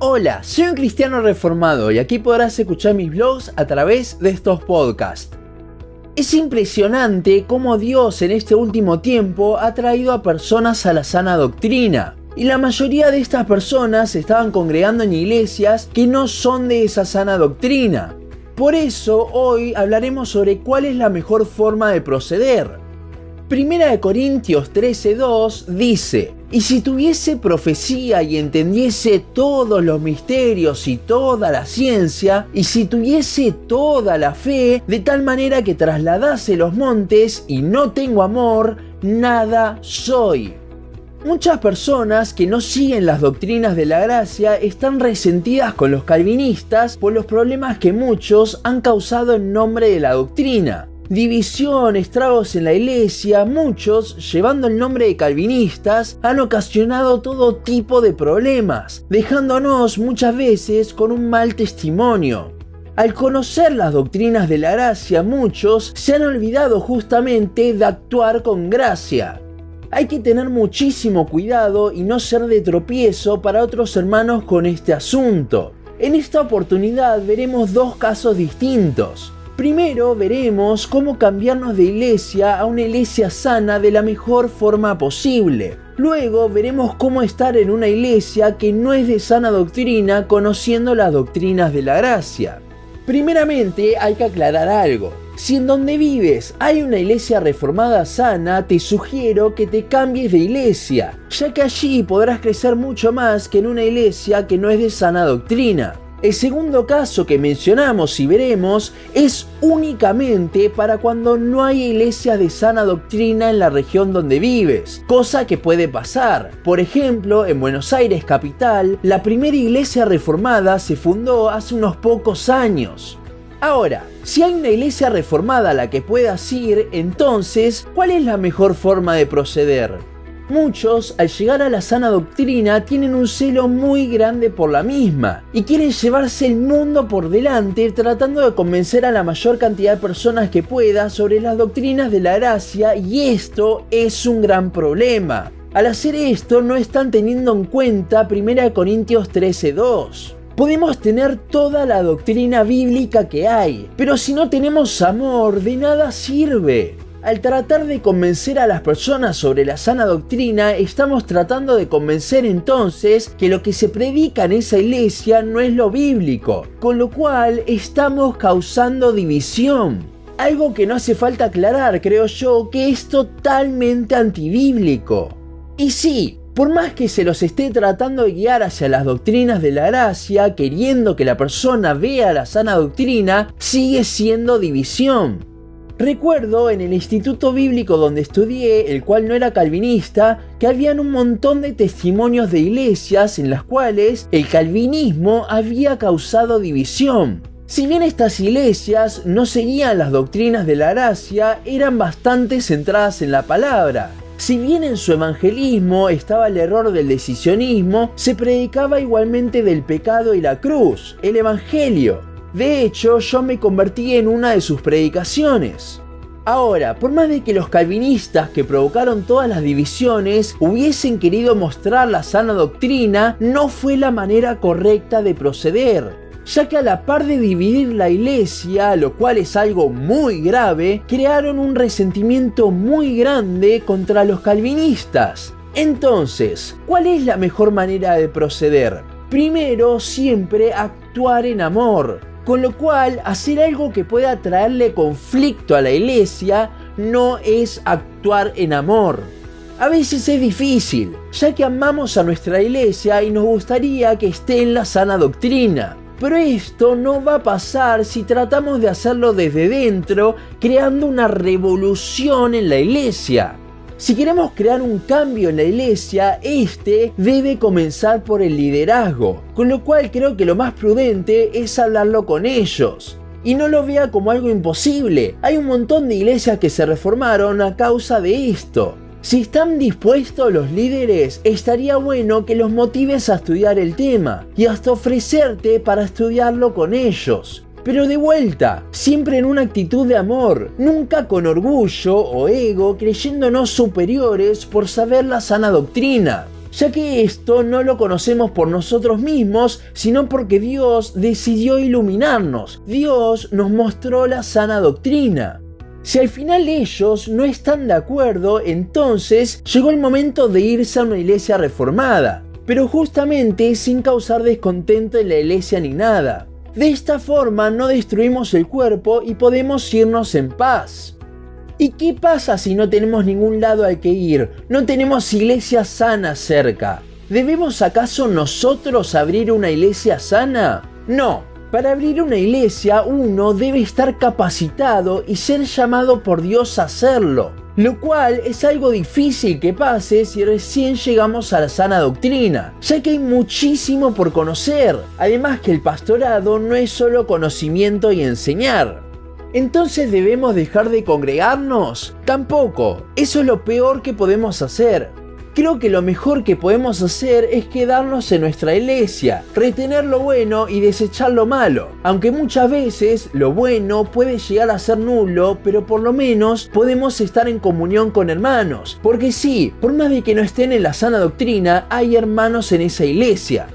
Hola, soy un cristiano reformado y aquí podrás escuchar mis blogs a través de estos podcasts. Es impresionante cómo Dios en este último tiempo ha traído a personas a la sana doctrina. Y la mayoría de estas personas estaban congregando en iglesias que no son de esa sana doctrina. Por eso hoy hablaremos sobre cuál es la mejor forma de proceder. Primera de Corintios 13:2 dice, y si tuviese profecía y entendiese todos los misterios y toda la ciencia, y si tuviese toda la fe, de tal manera que trasladase los montes y no tengo amor, nada soy. Muchas personas que no siguen las doctrinas de la gracia están resentidas con los calvinistas por los problemas que muchos han causado en nombre de la doctrina división, estragos en la iglesia, muchos, llevando el nombre de calvinistas, han ocasionado todo tipo de problemas, dejándonos muchas veces con un mal testimonio. Al conocer las doctrinas de la gracia, muchos se han olvidado justamente de actuar con gracia. Hay que tener muchísimo cuidado y no ser de tropiezo para otros hermanos con este asunto. En esta oportunidad veremos dos casos distintos. Primero veremos cómo cambiarnos de iglesia a una iglesia sana de la mejor forma posible. Luego veremos cómo estar en una iglesia que no es de sana doctrina conociendo las doctrinas de la gracia. Primeramente hay que aclarar algo. Si en donde vives hay una iglesia reformada sana, te sugiero que te cambies de iglesia, ya que allí podrás crecer mucho más que en una iglesia que no es de sana doctrina. El segundo caso que mencionamos y veremos es únicamente para cuando no hay iglesia de sana doctrina en la región donde vives, cosa que puede pasar. Por ejemplo, en Buenos Aires capital, la primera iglesia reformada se fundó hace unos pocos años. Ahora, si hay una iglesia reformada a la que puedas ir, entonces, ¿cuál es la mejor forma de proceder? Muchos, al llegar a la sana doctrina, tienen un celo muy grande por la misma y quieren llevarse el mundo por delante tratando de convencer a la mayor cantidad de personas que pueda sobre las doctrinas de la gracia y esto es un gran problema. Al hacer esto no están teniendo en cuenta 1 Corintios 13:2. Podemos tener toda la doctrina bíblica que hay, pero si no tenemos amor, de nada sirve. Al tratar de convencer a las personas sobre la sana doctrina, estamos tratando de convencer entonces que lo que se predica en esa iglesia no es lo bíblico, con lo cual estamos causando división. Algo que no hace falta aclarar, creo yo, que es totalmente antibíblico. Y sí, por más que se los esté tratando de guiar hacia las doctrinas de la gracia, queriendo que la persona vea la sana doctrina, sigue siendo división. Recuerdo en el instituto bíblico donde estudié, el cual no era calvinista, que habían un montón de testimonios de iglesias en las cuales el calvinismo había causado división. Si bien estas iglesias no seguían las doctrinas de la gracia, eran bastante centradas en la palabra. Si bien en su evangelismo estaba el error del decisionismo, se predicaba igualmente del pecado y la cruz, el evangelio. De hecho, yo me convertí en una de sus predicaciones. Ahora, por más de que los calvinistas que provocaron todas las divisiones hubiesen querido mostrar la sana doctrina, no fue la manera correcta de proceder, ya que a la par de dividir la iglesia, lo cual es algo muy grave, crearon un resentimiento muy grande contra los calvinistas. Entonces, ¿cuál es la mejor manera de proceder? Primero, siempre actuar en amor, con lo cual, hacer algo que pueda traerle conflicto a la iglesia no es actuar en amor. A veces es difícil, ya que amamos a nuestra iglesia y nos gustaría que esté en la sana doctrina. Pero esto no va a pasar si tratamos de hacerlo desde dentro, creando una revolución en la iglesia. Si queremos crear un cambio en la iglesia, este debe comenzar por el liderazgo, con lo cual creo que lo más prudente es hablarlo con ellos. Y no lo vea como algo imposible, hay un montón de iglesias que se reformaron a causa de esto. Si están dispuestos los líderes, estaría bueno que los motives a estudiar el tema y hasta ofrecerte para estudiarlo con ellos. Pero de vuelta, siempre en una actitud de amor, nunca con orgullo o ego creyéndonos superiores por saber la sana doctrina. ya que esto no lo conocemos por nosotros mismos, sino porque Dios decidió iluminarnos, Dios nos mostró la sana doctrina. Si al final ellos no están de acuerdo, entonces llegó el momento de irse a una iglesia reformada, pero justamente sin causar descontento en la iglesia ni nada. De esta forma no destruimos el cuerpo y podemos irnos en paz. ¿Y qué pasa si no tenemos ningún lado al que ir? No tenemos iglesia sana cerca. ¿Debemos acaso nosotros abrir una iglesia sana? No. Para abrir una iglesia uno debe estar capacitado y ser llamado por Dios a hacerlo, lo cual es algo difícil que pase si recién llegamos a la sana doctrina, ya que hay muchísimo por conocer, además que el pastorado no es solo conocimiento y enseñar, entonces debemos dejar de congregarnos? Tampoco. Eso es lo peor que podemos hacer. Creo que lo mejor que podemos hacer es quedarnos en nuestra iglesia, retener lo bueno y desechar lo malo. Aunque muchas veces lo bueno puede llegar a ser nulo, pero por lo menos podemos estar en comunión con hermanos. Porque sí, por más de que no estén en la sana doctrina, hay hermanos en esa iglesia.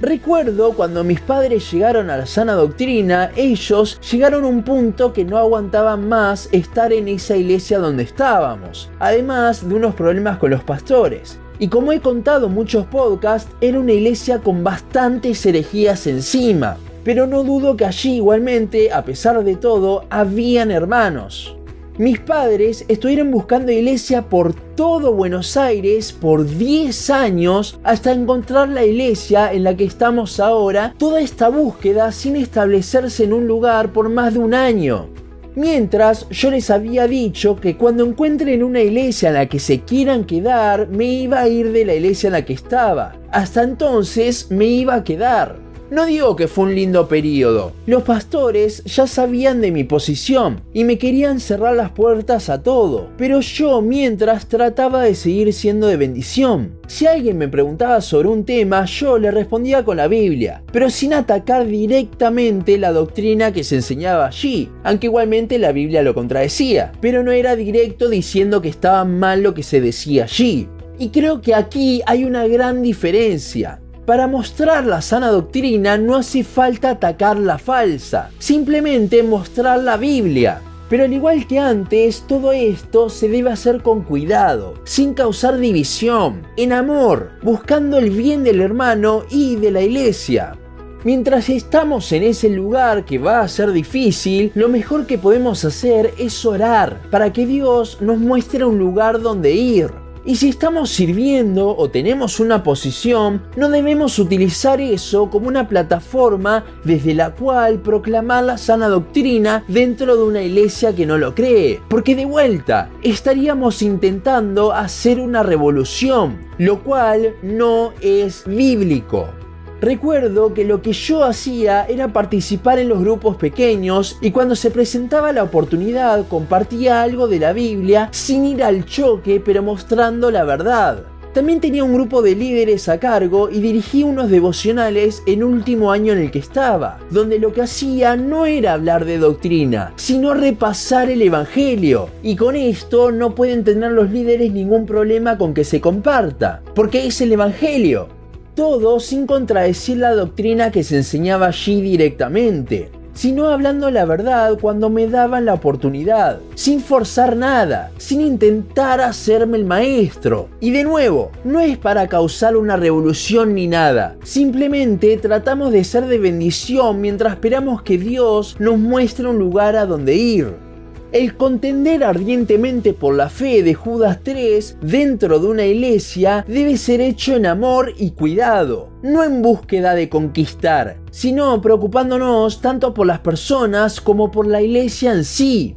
Recuerdo cuando mis padres llegaron a la sana doctrina, ellos llegaron a un punto que no aguantaban más estar en esa iglesia donde estábamos, además de unos problemas con los pastores. Y como he contado muchos podcasts, era una iglesia con bastantes herejías encima. Pero no dudo que allí igualmente, a pesar de todo, habían hermanos. Mis padres estuvieron buscando iglesia por todo Buenos Aires por 10 años hasta encontrar la iglesia en la que estamos ahora, toda esta búsqueda sin establecerse en un lugar por más de un año. Mientras yo les había dicho que cuando encuentren una iglesia en la que se quieran quedar, me iba a ir de la iglesia en la que estaba. Hasta entonces me iba a quedar. No digo que fue un lindo periodo. Los pastores ya sabían de mi posición y me querían cerrar las puertas a todo, pero yo mientras trataba de seguir siendo de bendición. Si alguien me preguntaba sobre un tema, yo le respondía con la Biblia, pero sin atacar directamente la doctrina que se enseñaba allí, aunque igualmente la Biblia lo contradecía, pero no era directo diciendo que estaba mal lo que se decía allí. Y creo que aquí hay una gran diferencia. Para mostrar la sana doctrina no hace falta atacar la falsa, simplemente mostrar la Biblia. Pero al igual que antes, todo esto se debe hacer con cuidado, sin causar división, en amor, buscando el bien del hermano y de la iglesia. Mientras estamos en ese lugar que va a ser difícil, lo mejor que podemos hacer es orar para que Dios nos muestre un lugar donde ir. Y si estamos sirviendo o tenemos una posición, no debemos utilizar eso como una plataforma desde la cual proclamar la sana doctrina dentro de una iglesia que no lo cree. Porque de vuelta, estaríamos intentando hacer una revolución, lo cual no es bíblico. Recuerdo que lo que yo hacía era participar en los grupos pequeños y cuando se presentaba la oportunidad compartía algo de la Biblia sin ir al choque pero mostrando la verdad. También tenía un grupo de líderes a cargo y dirigí unos devocionales en último año en el que estaba, donde lo que hacía no era hablar de doctrina, sino repasar el Evangelio. Y con esto no pueden tener los líderes ningún problema con que se comparta, porque es el Evangelio todo sin contradecir la doctrina que se enseñaba allí directamente, sino hablando la verdad cuando me daban la oportunidad, sin forzar nada, sin intentar hacerme el maestro. Y de nuevo, no es para causar una revolución ni nada, simplemente tratamos de ser de bendición mientras esperamos que Dios nos muestre un lugar a donde ir. El contender ardientemente por la fe de Judas 3 dentro de una iglesia debe ser hecho en amor y cuidado, no en búsqueda de conquistar, sino preocupándonos tanto por las personas como por la iglesia en sí.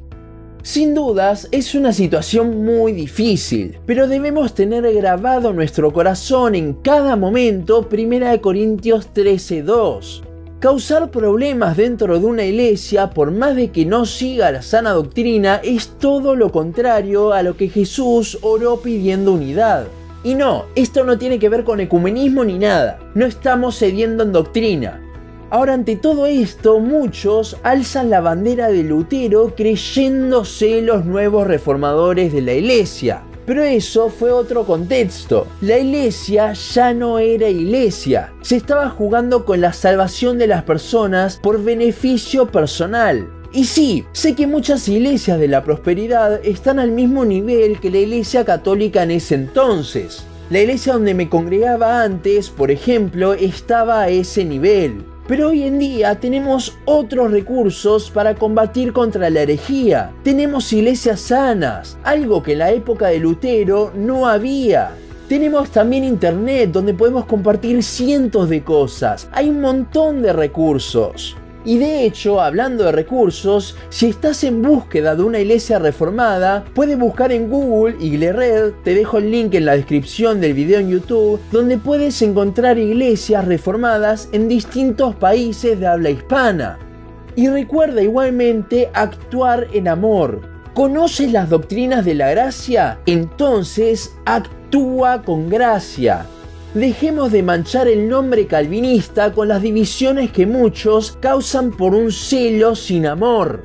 Sin dudas es una situación muy difícil, pero debemos tener grabado nuestro corazón en cada momento 1 Corintios 13:2 Causar problemas dentro de una iglesia, por más de que no siga la sana doctrina, es todo lo contrario a lo que Jesús oró pidiendo unidad. Y no, esto no tiene que ver con ecumenismo ni nada, no estamos cediendo en doctrina. Ahora ante todo esto, muchos alzan la bandera de Lutero creyéndose los nuevos reformadores de la iglesia. Pero eso fue otro contexto. La iglesia ya no era iglesia. Se estaba jugando con la salvación de las personas por beneficio personal. Y sí, sé que muchas iglesias de la prosperidad están al mismo nivel que la iglesia católica en ese entonces. La iglesia donde me congregaba antes, por ejemplo, estaba a ese nivel. Pero hoy en día tenemos otros recursos para combatir contra la herejía. Tenemos iglesias sanas, algo que en la época de Lutero no había. Tenemos también internet donde podemos compartir cientos de cosas. Hay un montón de recursos. Y de hecho, hablando de recursos, si estás en búsqueda de una iglesia reformada, puedes buscar en Google Iglered, te dejo el link en la descripción del video en YouTube, donde puedes encontrar iglesias reformadas en distintos países de habla hispana. Y recuerda igualmente actuar en amor. ¿Conoces las doctrinas de la gracia? Entonces actúa con gracia. Dejemos de manchar el nombre calvinista con las divisiones que muchos causan por un celo sin amor.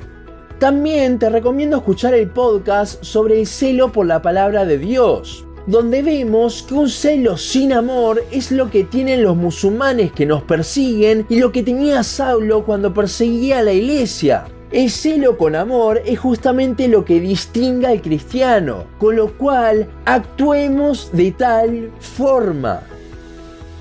También te recomiendo escuchar el podcast sobre el celo por la palabra de Dios, donde vemos que un celo sin amor es lo que tienen los musulmanes que nos persiguen y lo que tenía Saulo cuando perseguía a la iglesia. El celo con amor es justamente lo que distingue al cristiano, con lo cual actuemos de tal forma.